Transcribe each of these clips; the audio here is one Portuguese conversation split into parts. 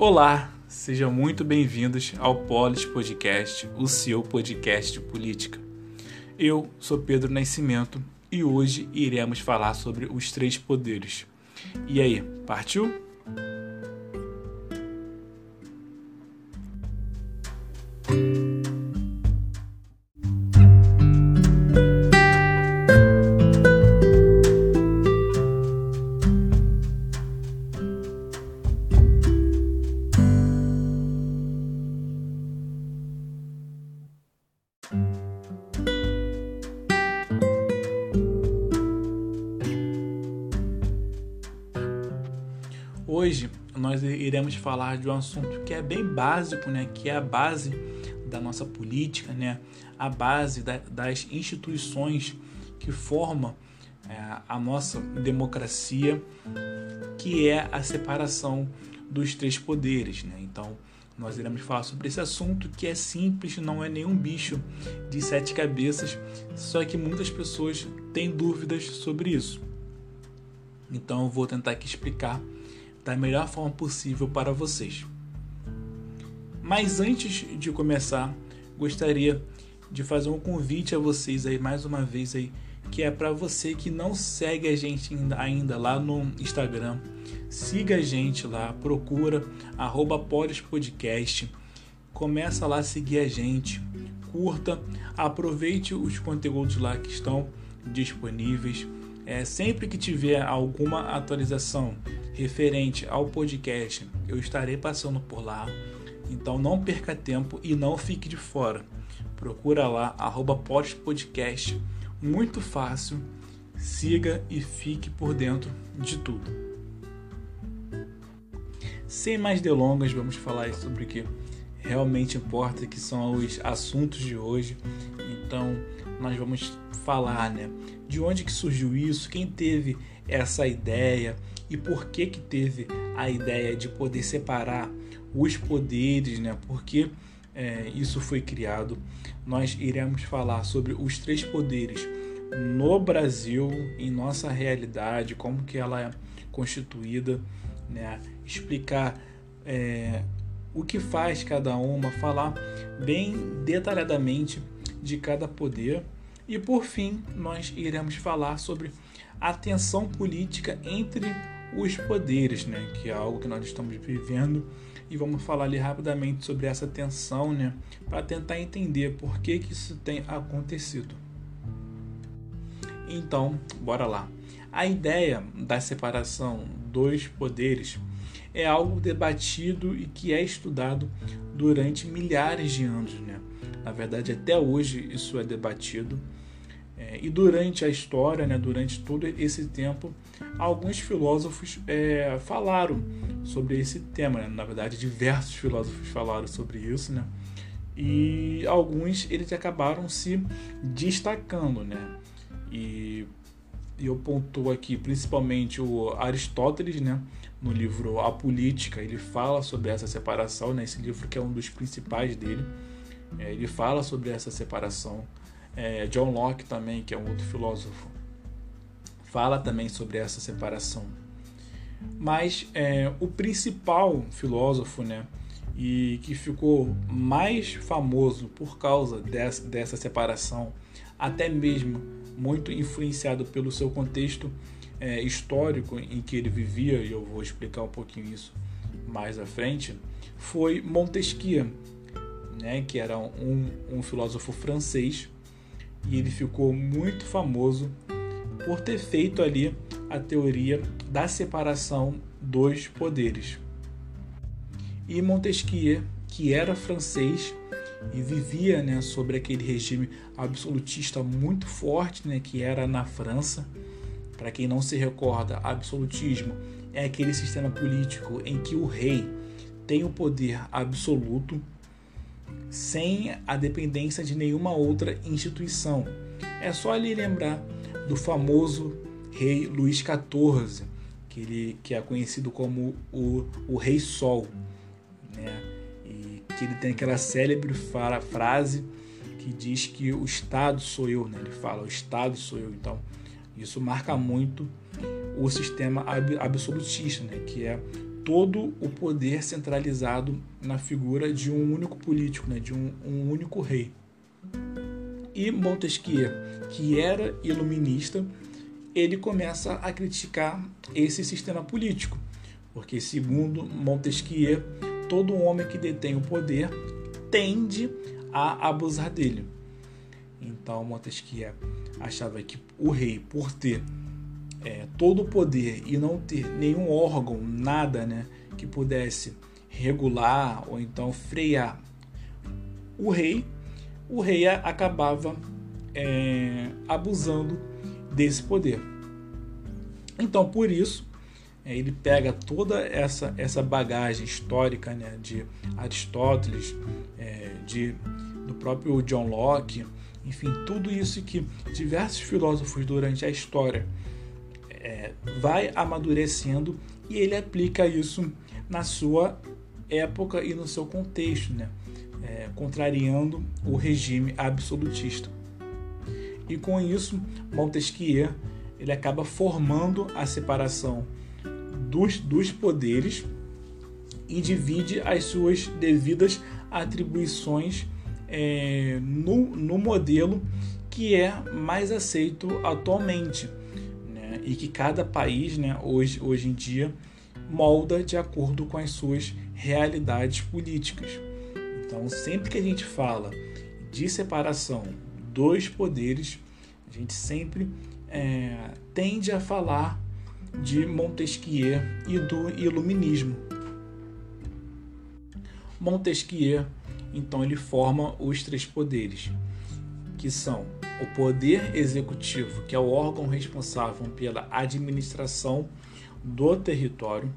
Olá, sejam muito bem-vindos ao Polis Podcast, o seu podcast de política. Eu sou Pedro Nascimento e hoje iremos falar sobre os três poderes. E aí, partiu? Falar de um assunto que é bem básico, né? Que é a base da nossa política, né? A base da, das instituições que formam é, a nossa democracia, que é a separação dos três poderes, né? Então nós iremos falar sobre esse assunto que é simples, não é nenhum bicho de sete cabeças, só que muitas pessoas têm dúvidas sobre isso. Então eu vou tentar aqui explicar da melhor forma possível para vocês. Mas antes de começar, gostaria de fazer um convite a vocês aí mais uma vez aí, que é para você que não segue a gente ainda, lá no Instagram, siga a gente lá, procura arroba Podcast, começa lá a seguir a gente, curta, aproveite os conteúdos lá que estão disponíveis. É, sempre que tiver alguma atualização referente ao podcast, eu estarei passando por lá. Então não perca tempo e não fique de fora. Procura lá, podcast. Muito fácil. Siga e fique por dentro de tudo. Sem mais delongas, vamos falar sobre o que realmente importa, que são os assuntos de hoje. Então, nós vamos falar, né, de onde que surgiu isso, quem teve essa ideia, e por que que teve a ideia de poder separar os poderes, né? Porque é, isso foi criado. Nós iremos falar sobre os três poderes no Brasil, em nossa realidade, como que ela é constituída, né? Explicar é, o que faz cada uma, falar bem detalhadamente de cada poder. E por fim, nós iremos falar sobre a tensão política entre os poderes, né, que é algo que nós estamos vivendo e vamos falar ali rapidamente sobre essa tensão, né, para tentar entender por que, que isso tem acontecido. Então, bora lá. A ideia da separação dos poderes é algo debatido e que é estudado durante milhares de anos, né? Na verdade, até hoje isso é debatido é, e durante a história, né, durante todo esse tempo, alguns filósofos é, falaram sobre esse tema. Né? Na verdade, diversos filósofos falaram sobre isso, né? E alguns eles acabaram se destacando, né? E eu pontuo aqui principalmente o Aristóteles, né? No livro A Política, ele fala sobre essa separação, né? Esse livro que é um dos principais dele. É, ele fala sobre essa separação é, John Locke também, que é um outro filósofo, fala também sobre essa separação. Mas é, o principal filósofo, né, e que ficou mais famoso por causa dessa, dessa separação, até mesmo muito influenciado pelo seu contexto é, histórico em que ele vivia, e eu vou explicar um pouquinho isso mais à frente, foi Montesquieu, né, que era um, um filósofo francês e ele ficou muito famoso por ter feito ali a teoria da separação dos poderes. E Montesquieu, que era francês e vivia né, sobre aquele regime absolutista muito forte né, que era na França. Para quem não se recorda, absolutismo é aquele sistema político em que o rei tem o poder absoluto sem a dependência de nenhuma outra instituição. É só ali lembrar do famoso rei Luís XIV, que, ele, que é conhecido como o, o Rei Sol, né? e que ele tem aquela célebre frase que diz que o Estado sou eu, né? ele fala o Estado sou eu, então isso marca muito o sistema absolutista, né? que é todo o poder centralizado na figura de um único político, né, de um, um único rei. E Montesquieu, que era iluminista, ele começa a criticar esse sistema político, porque segundo Montesquieu, todo homem que detém o poder tende a abusar dele. Então Montesquieu achava que o rei, por ter é, todo o poder e não ter nenhum órgão, nada, né, que pudesse regular ou então frear o rei, o rei acabava é, abusando desse poder. Então, por isso, é, ele pega toda essa, essa bagagem histórica né, de Aristóteles, é, de, do próprio John Locke, enfim, tudo isso que diversos filósofos durante a história é, vai amadurecendo e ele aplica isso na sua época e no seu contexto, né? É, contrariando o regime absolutista. E com isso, Montesquieu ele acaba formando a separação dos, dos poderes e divide as suas devidas atribuições é, no, no modelo que é mais aceito atualmente né? e que cada país né, hoje, hoje em dia molda de acordo com as suas realidades políticas. Então, sempre que a gente fala de separação dos poderes, a gente sempre é, tende a falar de Montesquieu e do iluminismo. Montesquieu, então, ele forma os três poderes, que são o poder executivo, que é o órgão responsável pela administração do território,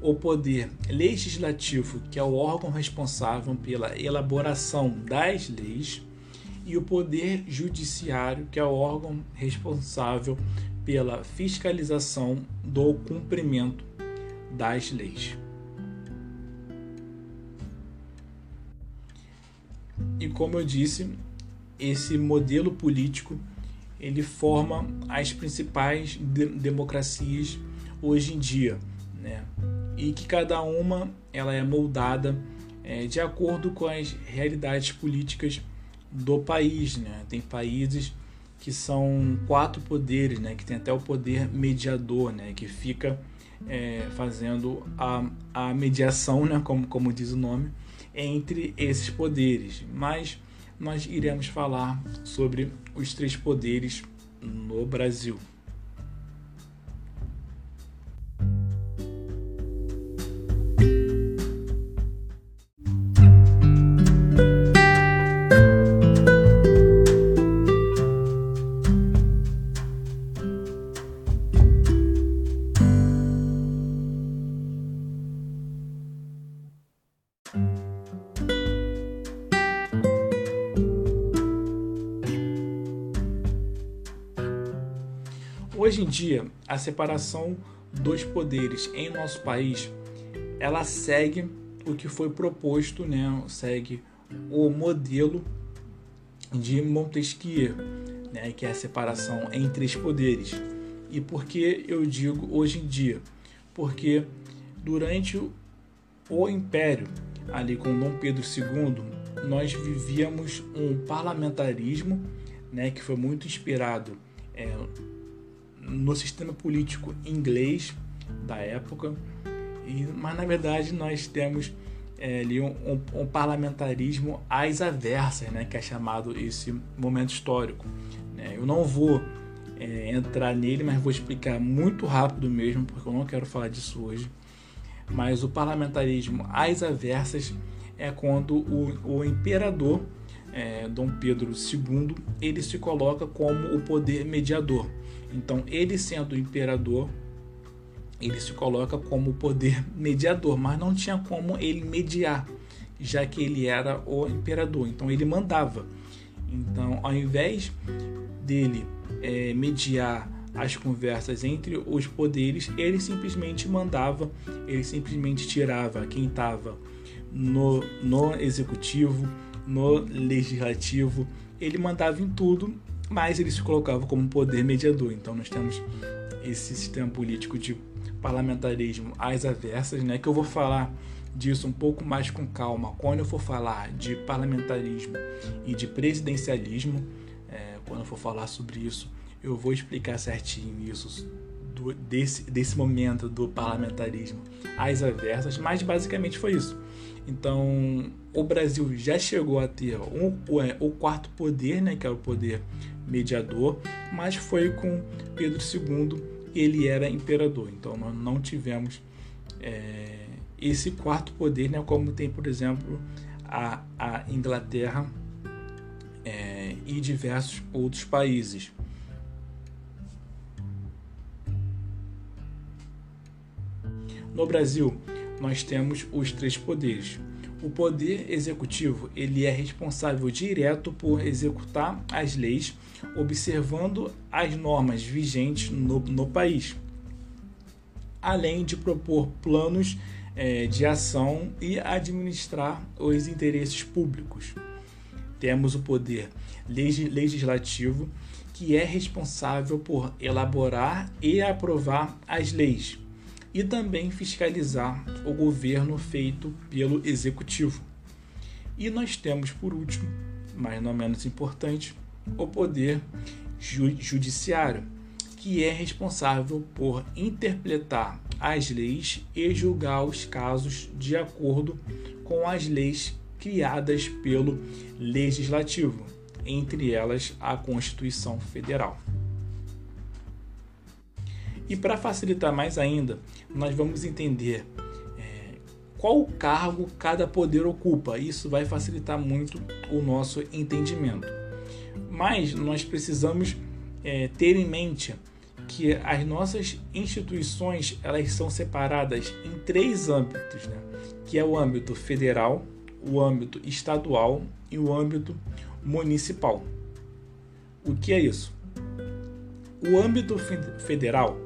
o poder legislativo, que é o órgão responsável pela elaboração das leis, e o poder judiciário, que é o órgão responsável pela fiscalização do cumprimento das leis. E como eu disse, esse modelo político ele forma as principais de democracias hoje em dia, né? E que cada uma ela é moldada é, de acordo com as realidades políticas do país, né? Tem países que são quatro poderes, né? Que tem até o poder mediador, né? Que fica é, fazendo a, a mediação, né? Como, como diz o nome, entre esses poderes. Mas nós iremos falar sobre os três poderes no Brasil. A separação dos poderes em nosso país, ela segue o que foi proposto, né? Segue o modelo de Montesquieu, né? Que é a separação em três poderes. E por que eu digo hoje em dia? Porque durante o Império, ali com Dom Pedro II, nós vivíamos um parlamentarismo, né? Que foi muito inspirado é, no sistema político inglês da época, e, mas na verdade nós temos é, ali um, um, um, parlamentarismo às avessas, né, que é chamado esse momento histórico. Né? Eu não vou é, entrar nele, mas vou explicar muito rápido mesmo, porque eu não quero falar disso hoje. Mas o parlamentarismo às avessas é quando o, o imperador é, Dom Pedro II ele se coloca como o poder mediador. Então, ele sendo o imperador, ele se coloca como poder mediador, mas não tinha como ele mediar, já que ele era o imperador. Então, ele mandava. Então, ao invés dele é, mediar as conversas entre os poderes, ele simplesmente mandava, ele simplesmente tirava quem estava no, no executivo, no legislativo, ele mandava em tudo mas ele se colocava como poder mediador. Então nós temos esse sistema político de parlamentarismo às avessas, né? Que eu vou falar disso um pouco mais com calma quando eu for falar de parlamentarismo e de presidencialismo. É, quando eu for falar sobre isso, eu vou explicar certinho isso do, desse, desse momento do parlamentarismo às avessas, mas basicamente foi isso. Então, o Brasil já chegou a ter um, o, é, o quarto poder, né, que é o poder mediador, mas foi com Pedro II ele era imperador. Então, nós não tivemos é, esse quarto poder, né, como tem, por exemplo, a, a Inglaterra é, e diversos outros países. No Brasil, nós temos os três poderes. O poder executivo ele é responsável direto por executar as leis, observando as normas vigentes no, no país, além de propor planos é, de ação e administrar os interesses públicos. Temos o poder legislativo, que é responsável por elaborar e aprovar as leis, e também fiscalizar o governo feito pelo executivo. E nós temos, por último, mas não menos importante, o poder judiciário, que é responsável por interpretar as leis e julgar os casos de acordo com as leis criadas pelo legislativo, entre elas a Constituição Federal. E para facilitar mais ainda, nós vamos entender é, qual cargo cada poder ocupa. Isso vai facilitar muito o nosso entendimento. Mas nós precisamos é, ter em mente que as nossas instituições elas são separadas em três âmbitos, né? que é o âmbito federal, o âmbito estadual e o âmbito municipal. O que é isso? O âmbito federal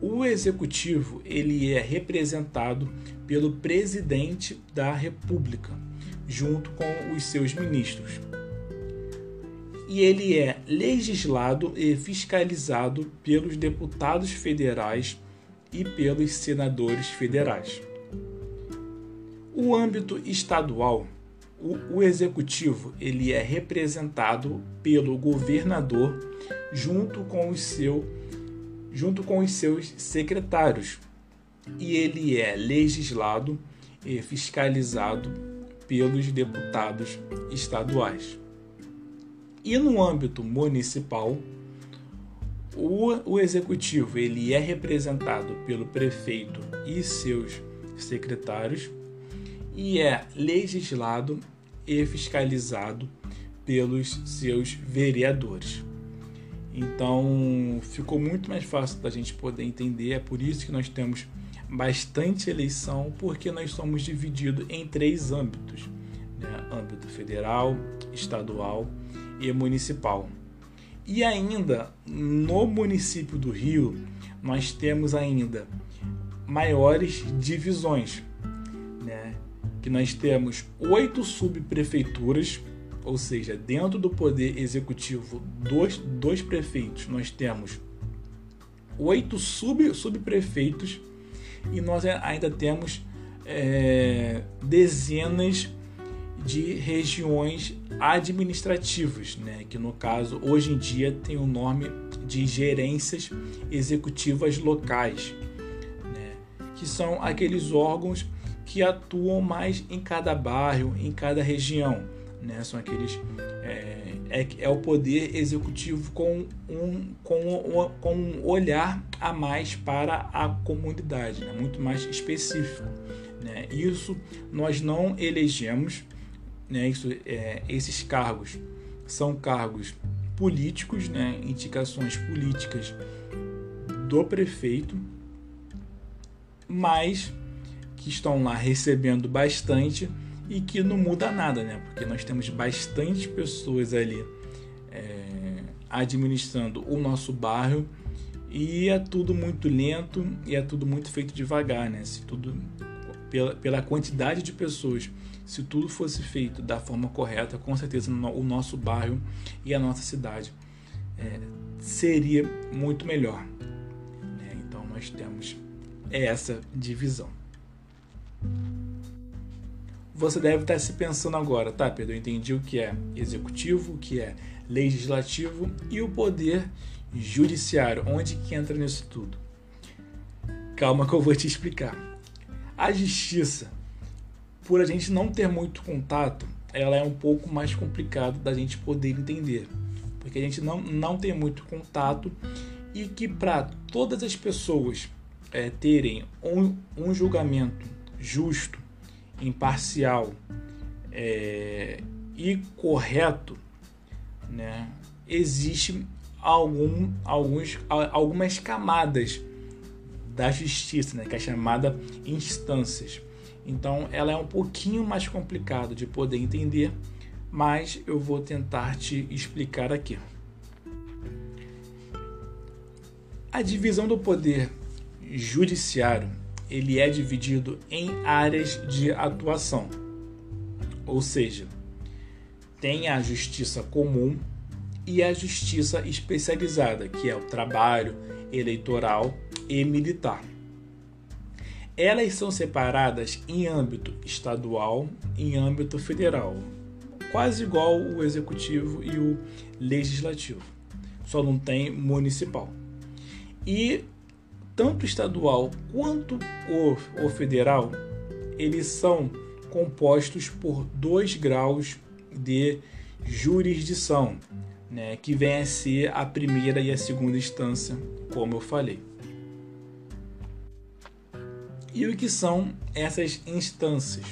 o executivo ele é representado pelo presidente da República, junto com os seus ministros. E ele é legislado e fiscalizado pelos deputados federais e pelos senadores federais. O âmbito estadual, o, o executivo, ele é representado pelo governador junto com o seu junto com os seus secretários, e ele é legislado e fiscalizado pelos deputados estaduais. E no âmbito municipal, o, o executivo ele é representado pelo prefeito e seus secretários e é legislado e fiscalizado pelos seus vereadores. Então ficou muito mais fácil da gente poder entender. É por isso que nós temos bastante eleição, porque nós somos divididos em três âmbitos: né? âmbito federal, estadual e municipal. E ainda no município do Rio, nós temos ainda maiores divisões, né? que nós temos oito subprefeituras ou seja, dentro do poder executivo dos, dos prefeitos, nós temos oito sub, subprefeitos e nós ainda temos é, dezenas de regiões administrativas, né? que no caso hoje em dia tem o nome de gerências executivas locais, né? que são aqueles órgãos que atuam mais em cada bairro, em cada região né? São aqueles é, é, é, o poder executivo com um, com, com um olhar a mais para a comunidade, né? muito mais específico. Né? Isso nós não elegemos, né? Isso, é, esses cargos são cargos políticos, né? indicações políticas do prefeito, mas que estão lá recebendo bastante e que não muda nada, né? Porque nós temos bastante pessoas ali é, administrando o nosso bairro e é tudo muito lento e é tudo muito feito devagar, né? Se tudo pela, pela quantidade de pessoas, se tudo fosse feito da forma correta, com certeza o nosso bairro e a nossa cidade é, seria muito melhor. nós temos essa divisão. Você deve estar se pensando agora, tá, Pedro? Eu entendi o que é executivo, o que é legislativo e o poder judiciário. Onde que entra nisso tudo? Calma que eu vou te explicar. A justiça, por a gente não ter muito contato, ela é um pouco mais complicada da gente poder entender. Porque a gente não, não tem muito contato e que para todas as pessoas é, terem um, um julgamento justo, imparcial é, e correto, né, existe algum, alguns, algumas camadas da justiça, né, que é chamada instâncias. Então, ela é um pouquinho mais complicado de poder entender, mas eu vou tentar te explicar aqui. A divisão do poder judiciário ele é dividido em áreas de atuação. Ou seja, tem a justiça comum e a justiça especializada, que é o trabalho eleitoral e militar. Elas são separadas em âmbito estadual e em âmbito federal, quase igual o executivo e o legislativo, só não tem municipal. E tanto estadual quanto o, o federal, eles são compostos por dois graus de jurisdição, né, que vem a ser a primeira e a segunda instância, como eu falei. E o que são essas instâncias?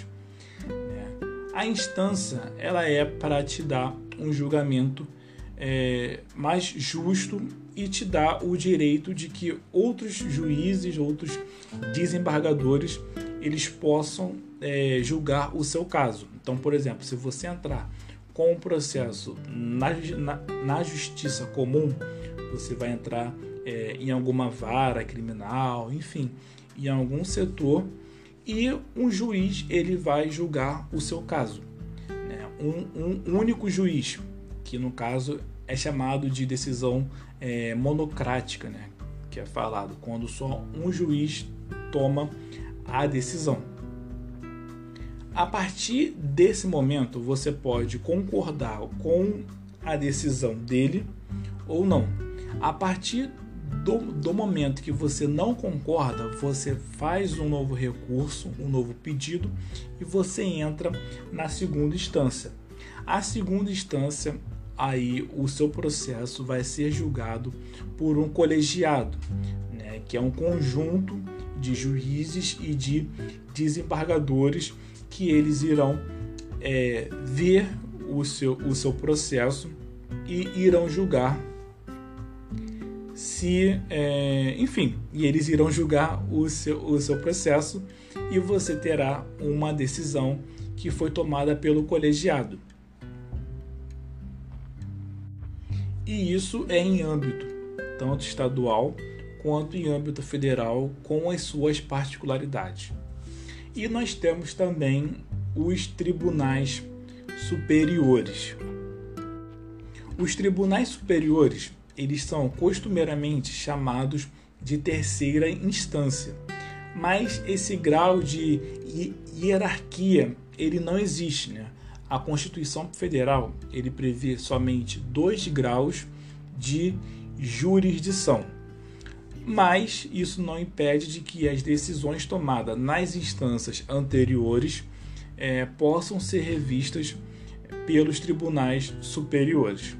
Né? A instância ela é para te dar um julgamento é, mais justo e te dá o direito de que outros juízes, outros desembargadores, eles possam é, julgar o seu caso. Então, por exemplo, se você entrar com um processo na, na, na justiça comum, você vai entrar é, em alguma vara criminal, enfim, em algum setor e um juiz ele vai julgar o seu caso. Né? Um, um único juiz que no caso é chamado de decisão é, monocrática, né? que é falado quando só um juiz toma a decisão. A partir desse momento, você pode concordar com a decisão dele ou não. A partir do, do, momento que você não concorda, você faz um novo recurso, um novo pedido e você entra na segunda instância. A segunda instância aí o seu processo vai ser julgado por um colegiado, né, que é um conjunto de juízes e de desembargadores que eles irão é, ver o seu, o seu processo e irão julgar se, é, enfim, e eles irão julgar o seu, o seu processo e você terá uma decisão que foi tomada pelo colegiado. E isso é em âmbito tanto estadual quanto em âmbito federal, com as suas particularidades. E nós temos também os tribunais superiores. Os tribunais superiores, eles são costumeiramente chamados de terceira instância, mas esse grau de hierarquia ele não existe, né? A Constituição Federal ele prevê somente dois graus de jurisdição. Mas isso não impede de que as decisões tomadas nas instâncias anteriores é, possam ser revistas pelos tribunais superiores.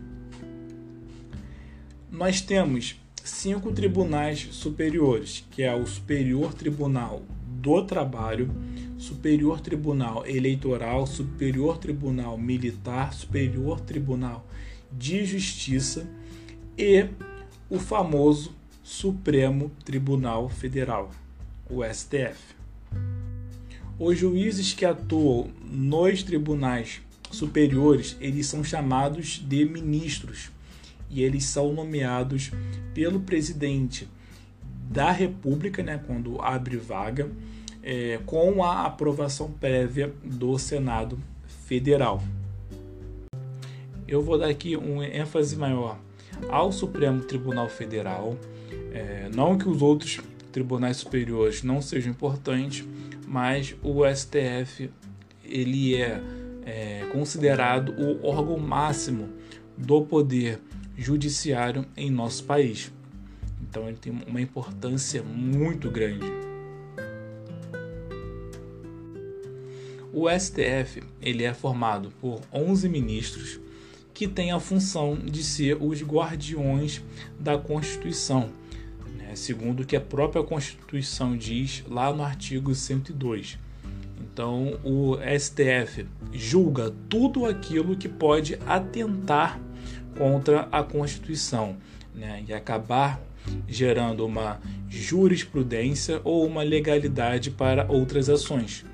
Nós temos cinco tribunais superiores, que é o Superior Tribunal do Trabalho, Superior Tribunal Eleitoral, Superior Tribunal Militar, Superior Tribunal de Justiça e o famoso Supremo Tribunal Federal, o STF. Os juízes que atuam nos tribunais superiores, eles são chamados de ministros e eles são nomeados pelo presidente da República, né, quando abre vaga, é, com a aprovação prévia do Senado Federal. Eu vou dar aqui um ênfase maior ao Supremo Tribunal Federal, é, não que os outros tribunais superiores não sejam importantes, mas o STF ele é, é considerado o órgão máximo do poder judiciário em nosso país. Então ele tem uma importância muito grande. O STF ele é formado por 11 ministros que têm a função de ser os guardiões da Constituição, né? segundo o que a própria Constituição diz lá no artigo 102. Então, o STF julga tudo aquilo que pode atentar contra a Constituição né? e acabar gerando uma jurisprudência ou uma legalidade para outras ações.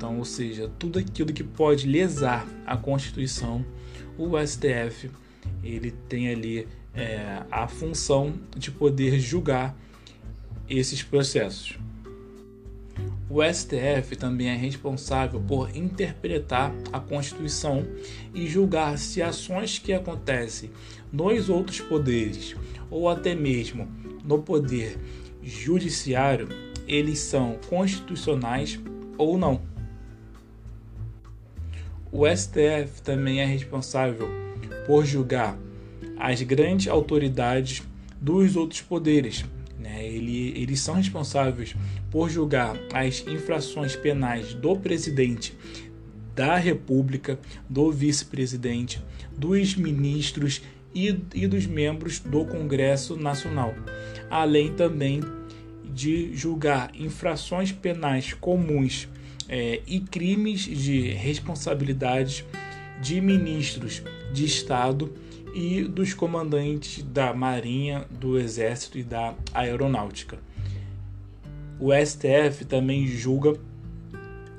Então, ou seja, tudo aquilo que pode lesar a Constituição, o STF ele tem ali é, a função de poder julgar esses processos. O STF também é responsável por interpretar a Constituição e julgar se ações que acontecem nos outros poderes ou até mesmo no poder judiciário, eles são constitucionais ou não. O STF também é responsável por julgar as grandes autoridades dos outros poderes. Né? Ele, eles são responsáveis por julgar as infrações penais do presidente da República, do vice-presidente, dos ministros e, e dos membros do Congresso Nacional, além também de julgar infrações penais comuns é, e crimes de responsabilidade de ministros de Estado e dos comandantes da Marinha, do Exército e da Aeronáutica. O STF também julga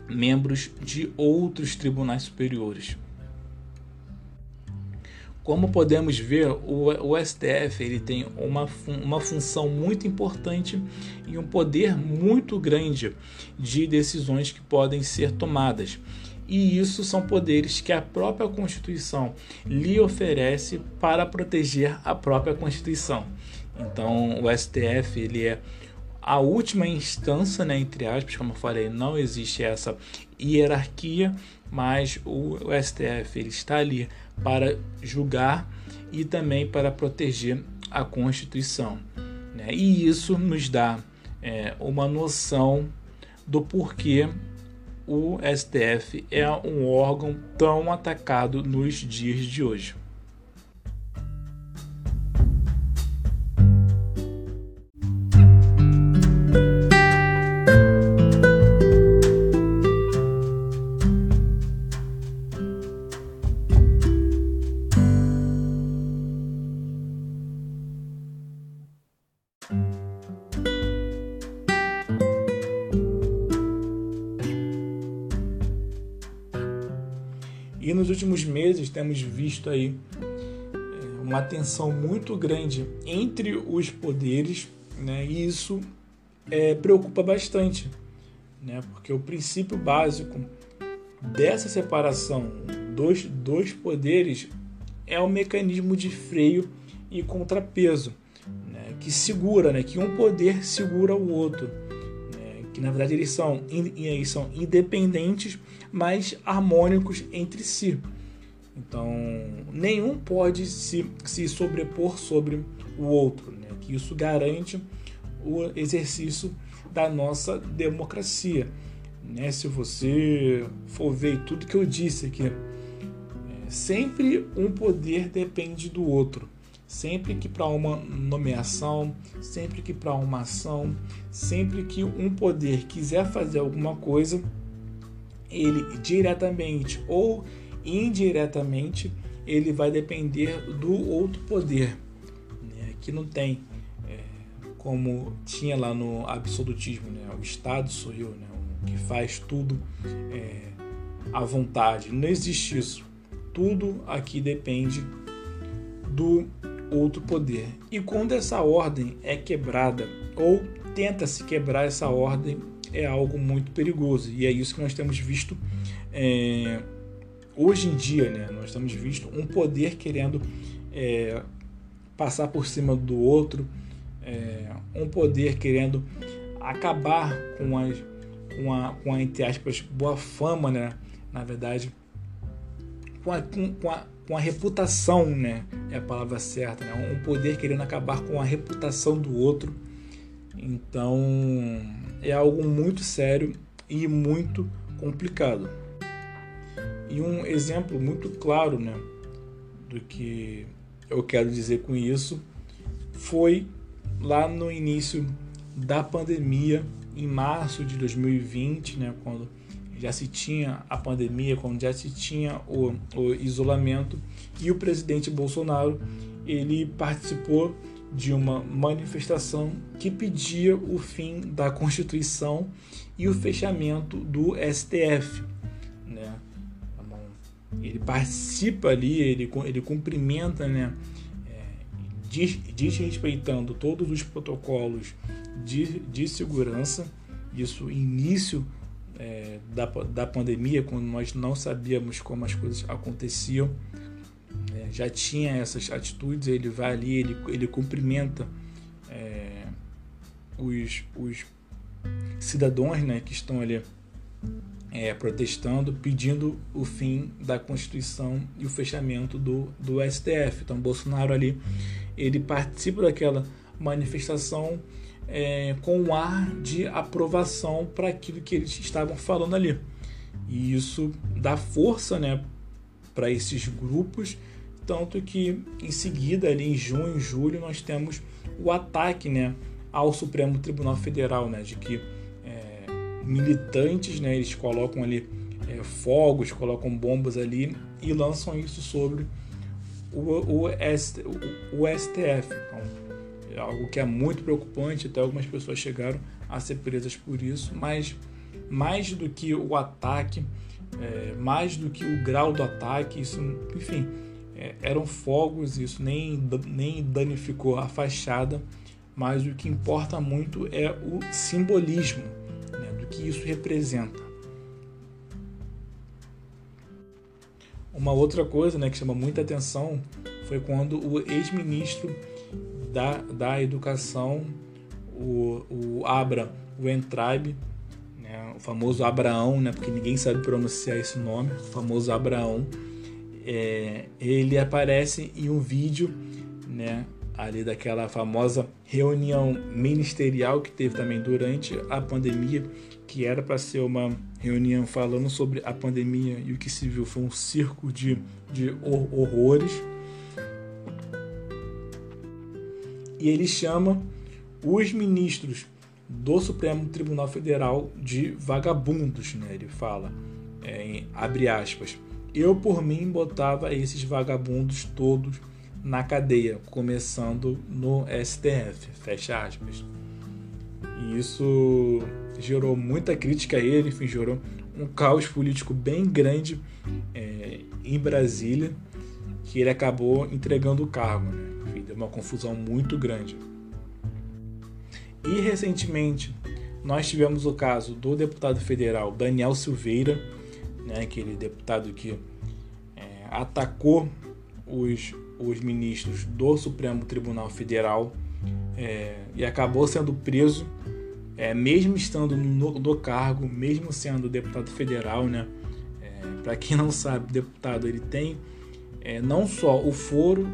membros de outros tribunais superiores. Como podemos ver, o, STF ele tem uma, uma função muito importante e um poder muito grande de decisões que podem ser tomadas. E isso são poderes que a própria Constituição lhe oferece para proteger a própria Constituição. Então, o STF ele é a última instância, né, entre aspas, como eu falei, não existe essa hierarquia, mas o, o STF ele está ali para julgar e também para proteger a Constituição. Né? E isso nos dá é, uma noção do porquê o STF é um órgão tão atacado nos dias de hoje. Temos visto aí é, uma tensão muito grande entre os poderes, né? E isso é, preocupa bastante, né? Porque o princípio básico dessa separação dos dois poderes é o mecanismo de freio e contrapeso, né? que segura, né? que um poder segura o outro, né? que na verdade eles são, eles são independentes, mas harmônicos entre si. Então, nenhum pode se, se sobrepor sobre o outro, né? que isso garante o exercício da nossa democracia. Né? Se você for ver tudo que eu disse aqui, é, sempre um poder depende do outro. Sempre que para uma nomeação, sempre que para uma ação, sempre que um poder quiser fazer alguma coisa, ele diretamente ou indiretamente ele vai depender do outro poder, né? que não tem é, como tinha lá no absolutismo, né? o Estado sou eu, né? o que faz tudo é, à vontade. Não existe isso. Tudo aqui depende do outro poder. E quando essa ordem é quebrada ou tenta se quebrar essa ordem, é algo muito perigoso. E é isso que nós temos visto é, hoje em dia. Né? Nós temos visto um poder querendo é, passar por cima do outro, é, um poder querendo acabar com, as, com, a, com a, entre aspas, boa fama, né? Na verdade, com a, com, a, com a reputação, né? É a palavra certa, né? Um poder querendo acabar com a reputação do outro. Então, é algo muito sério e muito complicado. E um exemplo muito claro, né, do que eu quero dizer com isso foi lá no início da pandemia, em março de 2020, né, quando já se tinha a pandemia, quando já se tinha o, o isolamento, e o presidente Bolsonaro ele participou de uma manifestação que pedia o fim da Constituição e o fechamento do STF. Né? Ele participa ali, ele, ele cumprimenta né, desrespeitando todos os protocolos de, de segurança, isso início é, da, da pandemia, quando nós não sabíamos como as coisas aconteciam, é, já tinha essas atitudes, ele vai ali, ele, ele cumprimenta é, os, os cidadãos né, que estão ali é, protestando, pedindo o fim da Constituição e o fechamento do, do STF. Então, Bolsonaro ali ele participa daquela manifestação é, com um ar de aprovação para aquilo que eles estavam falando ali. E isso dá força né, para esses grupos, tanto que em seguida, ali em junho, julho, nós temos o ataque né, ao Supremo Tribunal Federal, né, de que militantes né, eles colocam ali é, fogos, colocam bombas ali e lançam isso sobre o, o, o, o STF. Então, é algo que é muito preocupante, até algumas pessoas chegaram a ser presas por isso, mas mais do que o ataque, é, mais do que o grau do ataque, isso, enfim, é, eram fogos, isso nem, nem danificou a fachada, mas o que importa muito é o simbolismo que isso representa. Uma outra coisa né, que chama muita atenção foi quando o ex-ministro da, da Educação, o, o Abra Weintraub, né, o famoso Abraão, né, porque ninguém sabe pronunciar esse nome, o famoso Abraão, é, ele aparece em um vídeo né, ali daquela famosa reunião ministerial que teve também durante a pandemia, que era para ser uma reunião falando sobre a pandemia e o que se viu foi um circo de, de horrores. E ele chama os ministros do Supremo Tribunal Federal de vagabundos, né? Ele fala, é, em, abre aspas, eu por mim botava esses vagabundos todos na cadeia, começando no STF, fecha aspas. E isso gerou muita crítica a ele, enfim, gerou um caos político bem grande é, em Brasília, que ele acabou entregando o cargo. Né? Enfim, deu uma confusão muito grande. E recentemente nós tivemos o caso do deputado federal Daniel Silveira, né, aquele deputado que é, atacou os, os ministros do Supremo Tribunal Federal é, e acabou sendo preso é, mesmo estando no, no, cargo, mesmo sendo deputado federal, né? É, Para quem não sabe, deputado ele tem é, não só o foro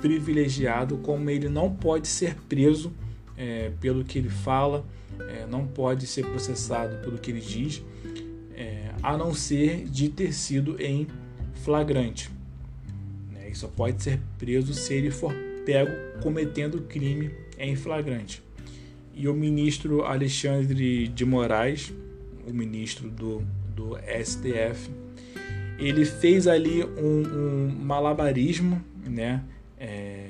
privilegiado, como ele não pode ser preso é, pelo que ele fala, é, não pode ser processado pelo que ele diz, é, a não ser de ter sido em flagrante. Né? Ele só pode ser preso se ele for pego cometendo crime em flagrante e o ministro Alexandre de Moraes, o ministro do, do STF, ele fez ali um, um malabarismo, né, é,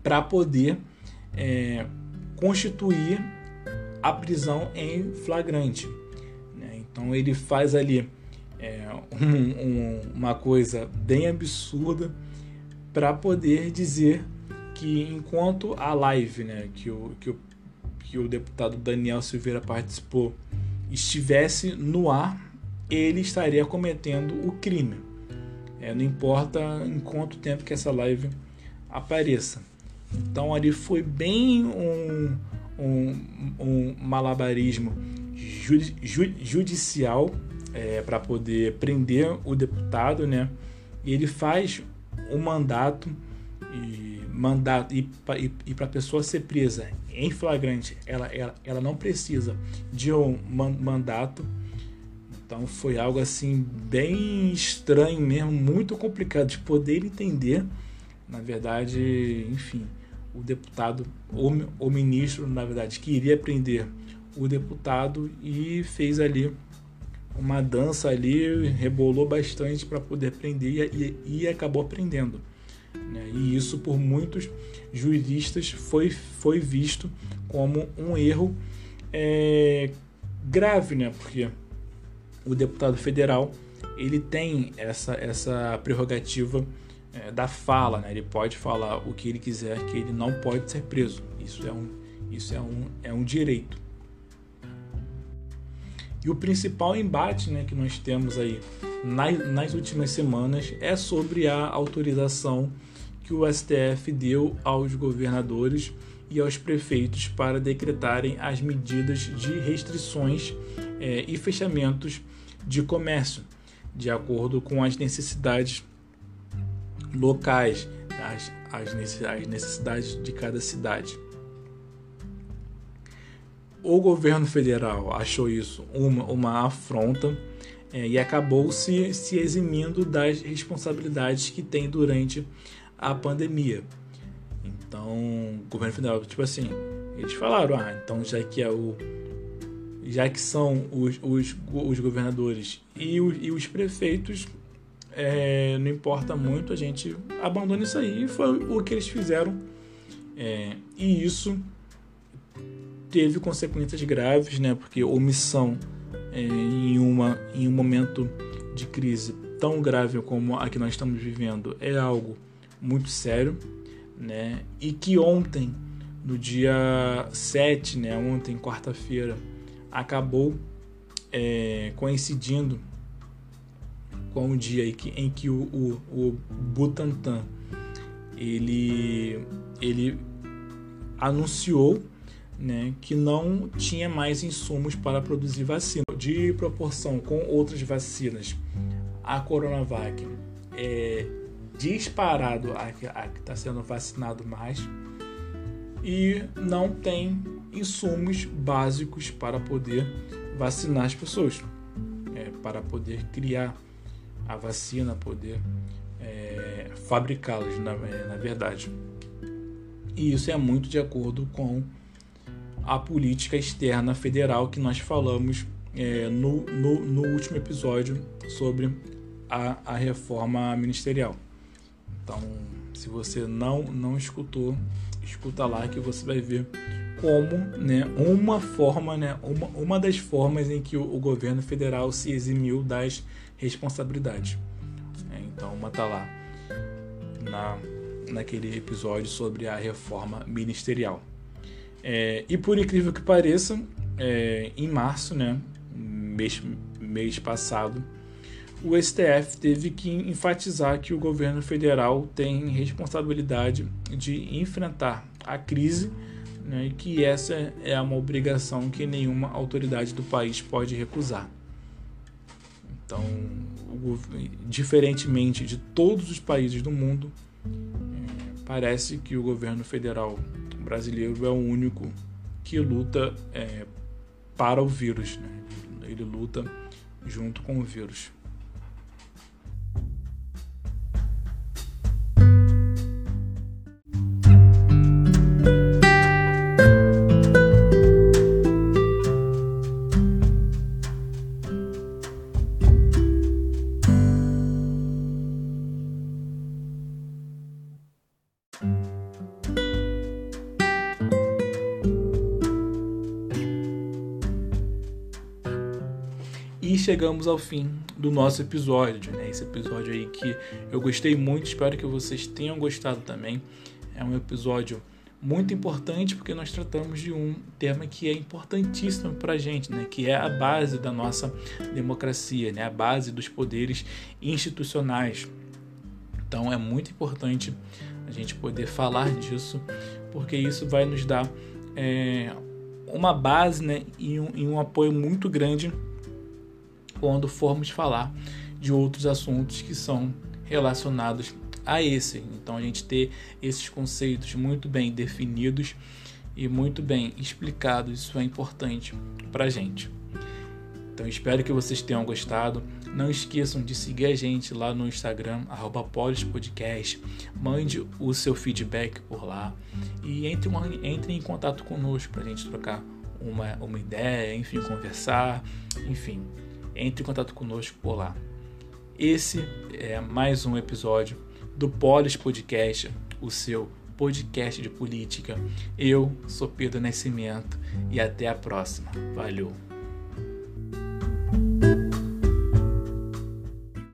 para poder é, constituir a prisão em flagrante. Né? Então ele faz ali é, um, um, uma coisa bem absurda para poder dizer que enquanto a live né, que, o, que, o, que o deputado Daniel Silveira participou estivesse no ar, ele estaria cometendo o crime. É, não importa em quanto tempo que essa live apareça. Então ali foi bem um, um, um malabarismo judicial é, para poder prender o deputado, né? E ele faz o mandato e mandato e, e, e para a pessoa ser presa em flagrante, ela, ela, ela não precisa de um mandato. Então foi algo assim bem estranho mesmo, muito complicado de poder entender. Na verdade, enfim, o deputado, ou o ministro, na verdade, queria prender o deputado e fez ali uma dança ali, rebolou bastante para poder prender e, e, e acabou prendendo. Né? E isso por muitos juristas foi, foi visto como um erro é, grave, né? porque o deputado federal ele tem essa, essa prerrogativa é, da fala, né? ele pode falar o que ele quiser, que ele não pode ser preso. Isso é um, isso é um, é um direito. E o principal embate né, que nós temos aí nas, nas últimas semanas é sobre a autorização que o STF deu aos governadores e aos prefeitos para decretarem as medidas de restrições é, e fechamentos de comércio, de acordo com as necessidades locais, as, as necessidades de cada cidade o governo federal achou isso uma, uma afronta é, e acabou se, se eximindo das responsabilidades que tem durante a pandemia. Então, o governo federal, tipo assim, eles falaram, ah, então já que é o já que são os, os, os governadores e os, e os prefeitos, é, não importa muito, a gente abandona isso aí. E foi o que eles fizeram. É, e isso teve consequências graves, né? Porque omissão é, em, uma, em um momento de crise tão grave como a que nós estamos vivendo é algo muito sério, né? E que ontem, no dia 7, né? Ontem, quarta-feira, acabou é, coincidindo com o dia em que, em que o, o, o Butantan ele, ele anunciou né, que não tinha mais insumos para produzir vacina. De proporção com outras vacinas, a Coronavac é disparado a que está sendo vacinado mais e não tem insumos básicos para poder vacinar as pessoas, é, para poder criar a vacina, poder é, fabricá-las, na, na verdade. E isso é muito de acordo com a política externa federal que nós falamos é, no, no, no, último episódio sobre a, a reforma ministerial. Então, se você não, não escutou, escuta lá que você vai ver como né, uma forma, né, uma, uma das formas em que o, o governo federal se eximiu das responsabilidades. É, então, uma tá lá na, naquele episódio sobre a reforma ministerial. É, e por incrível que pareça, é, em março, né, mês, mês passado, o STF teve que enfatizar que o governo federal tem responsabilidade de enfrentar a crise né, e que essa é uma obrigação que nenhuma autoridade do país pode recusar. Então, diferentemente de todos os países do mundo, é, parece que o governo federal brasileiro é o único que luta é, para o vírus. Né? Ele luta junto com o vírus. Chegamos ao fim do nosso episódio, né? Esse episódio aí que eu gostei muito, espero que vocês tenham gostado também. É um episódio muito importante porque nós tratamos de um tema que é importantíssimo para a gente, né? Que é a base da nossa democracia, né? A base dos poderes institucionais. Então é muito importante a gente poder falar disso, porque isso vai nos dar é, uma base né, e, um, e um apoio muito grande quando formos falar de outros assuntos que são relacionados a esse. Então a gente ter esses conceitos muito bem definidos e muito bem explicados, isso é importante para a gente. Então espero que vocês tenham gostado. Não esqueçam de seguir a gente lá no Instagram, Podcast. Mande o seu feedback por lá e entre, uma, entre em contato conosco para a gente trocar uma, uma ideia, enfim, conversar, enfim, entre em contato conosco por lá. Esse é mais um episódio do Polis Podcast, o seu podcast de política. Eu sou Pedro Nascimento e até a próxima. Valeu!